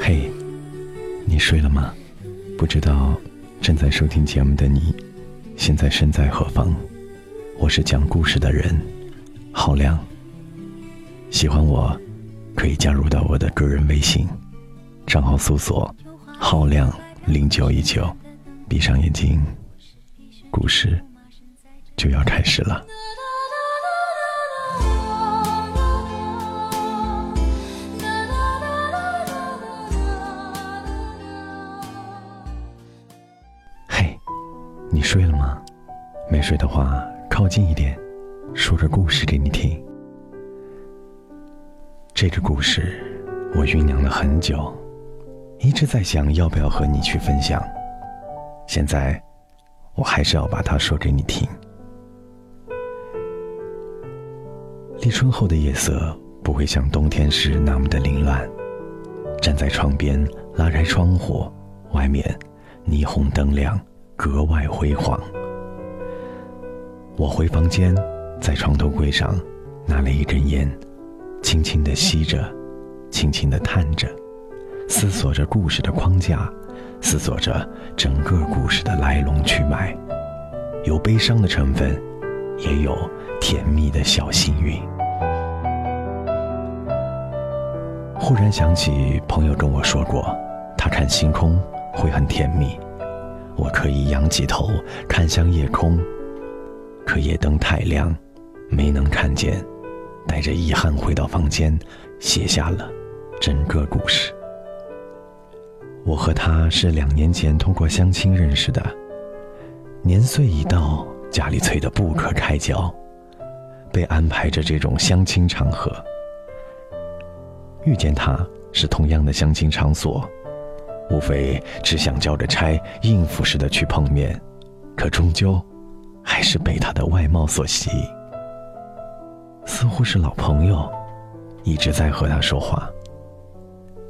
嘿，你睡了吗？不知道正在收听节目的你，现在身在何方？我是讲故事的人，浩亮。喜欢我，可以加入到我的个人微信，账号搜索“浩亮零九一九”，闭上眼睛，故事就要开始了。睡了吗？没睡的话，靠近一点，说个故事给你听。这个故事我酝酿了很久，一直在想要不要和你去分享。现在，我还是要把它说给你听。立春后的夜色不会像冬天时那么的凌乱。站在窗边，拉开窗户，外面霓虹灯亮。格外辉煌。我回房间，在床头柜上拿了一根烟，轻轻地吸着，轻轻地叹着，思索着故事的框架，思索着整个故事的来龙去脉，有悲伤的成分，也有甜蜜的小幸运。忽然想起朋友跟我说过，他看星空会很甜蜜。我可以仰起头看向夜空，可夜灯太亮，没能看见。带着遗憾回到房间，写下了整个故事。我和他是两年前通过相亲认识的，年岁已到，家里催得不可开交，被安排着这种相亲场合。遇见他是同样的相亲场所。无非只想交着差，应付似的去碰面，可终究还是被他的外貌所吸引。似乎是老朋友，一直在和他说话。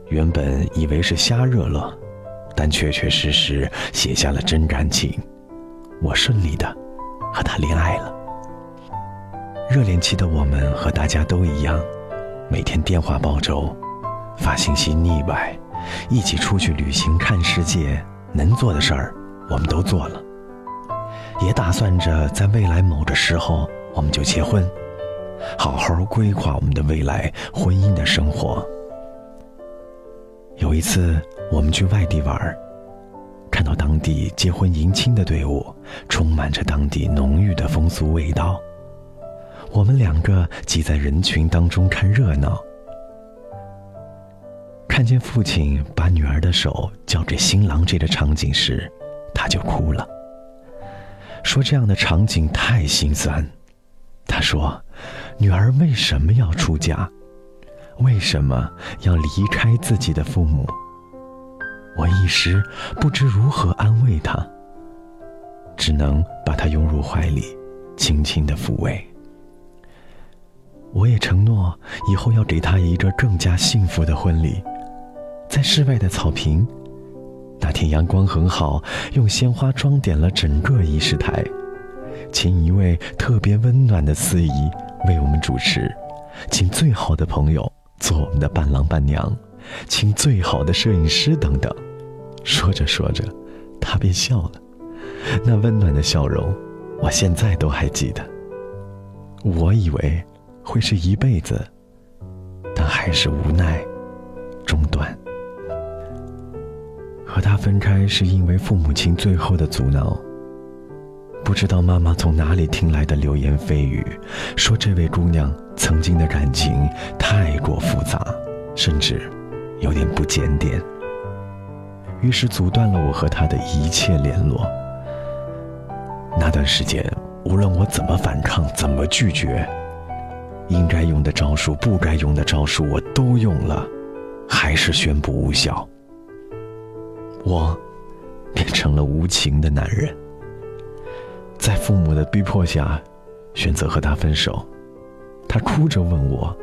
原本以为是瞎热络，但确确实实写下了真感情。我顺利的和他恋爱了。热恋期的我们和大家都一样，每天电话煲粥，发信息腻歪。一起出去旅行看世界，能做的事儿我们都做了，也打算着在未来某个时候我们就结婚，好好规划我们的未来婚姻的生活。有一次我们去外地玩，看到当地结婚迎亲的队伍，充满着当地浓郁的风俗味道，我们两个挤在人群当中看热闹。看见父亲把女儿的手交给新郎这个场景时，他就哭了，说这样的场景太心酸。他说：“女儿为什么要出嫁？为什么要离开自己的父母？”我一时不知如何安慰他，只能把他拥入怀里，轻轻的抚慰。我也承诺以后要给他一个更加幸福的婚礼。在室外的草坪，那天阳光很好，用鲜花装点了整个仪式台，请一位特别温暖的司仪为我们主持，请最好的朋友做我们的伴郎伴娘，请最好的摄影师等等。说着说着，他便笑了，那温暖的笑容，我现在都还记得。我以为会是一辈子，但还是无奈中断。和他分开是因为父母亲最后的阻挠。不知道妈妈从哪里听来的流言蜚语，说这位姑娘曾经的感情太过复杂，甚至有点不检点。于是阻断了我和他的一切联络。那段时间，无论我怎么反抗，怎么拒绝，应该用的招数，不该用的招数，我都用了，还是宣布无效。我变成了无情的男人，在父母的逼迫下，选择和他分手。他哭着问我，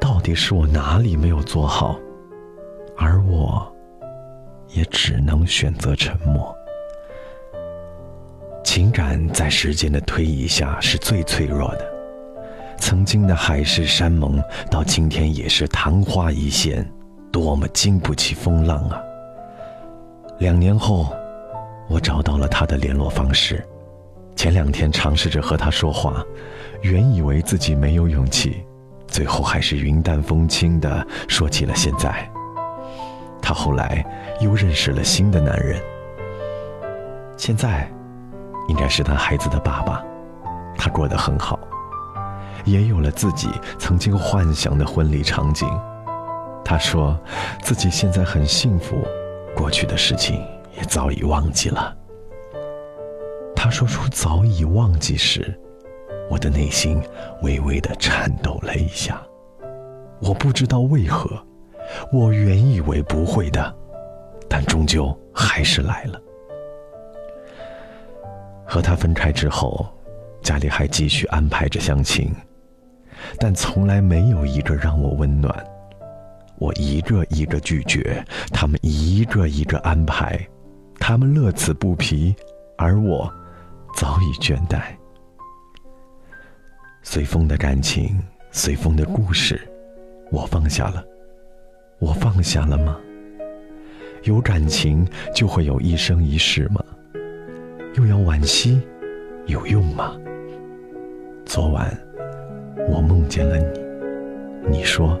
到底是我哪里没有做好？而我，也只能选择沉默。情感在时间的推移下是最脆弱的，曾经的海誓山盟，到今天也是昙花一现，多么经不起风浪啊！两年后，我找到了他的联络方式。前两天尝试着和他说话，原以为自己没有勇气，最后还是云淡风轻的说起了现在。他后来又认识了新的男人，现在应该是他孩子的爸爸，他过得很好，也有了自己曾经幻想的婚礼场景。他说自己现在很幸福，过去的事情也早已忘记了。他说出“早已忘记”时，我的内心微微的颤抖了一下。我不知道为何，我原以为不会的，但终究还是来了。和他分开之后，家里还继续安排着相亲，但从来没有一个让我温暖。我一个一个拒绝，他们一个一个安排，他们乐此不疲，而我。早已倦怠，随风的感情，随风的故事，我放下了。我放下了吗？有感情就会有一生一世吗？又要惋惜，有用吗？昨晚我梦见了你，你说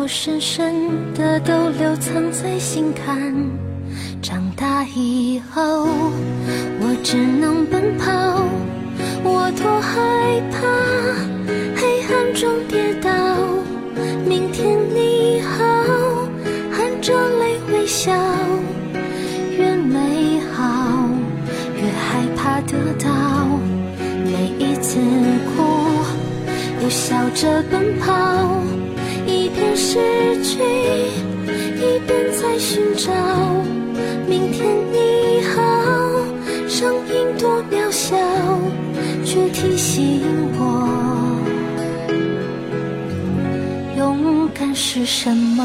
我深深的都留藏在心坎。长大以后，我只能奔跑。我多害怕明天你好，声音多渺小，却提醒我，勇敢是什么。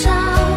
寻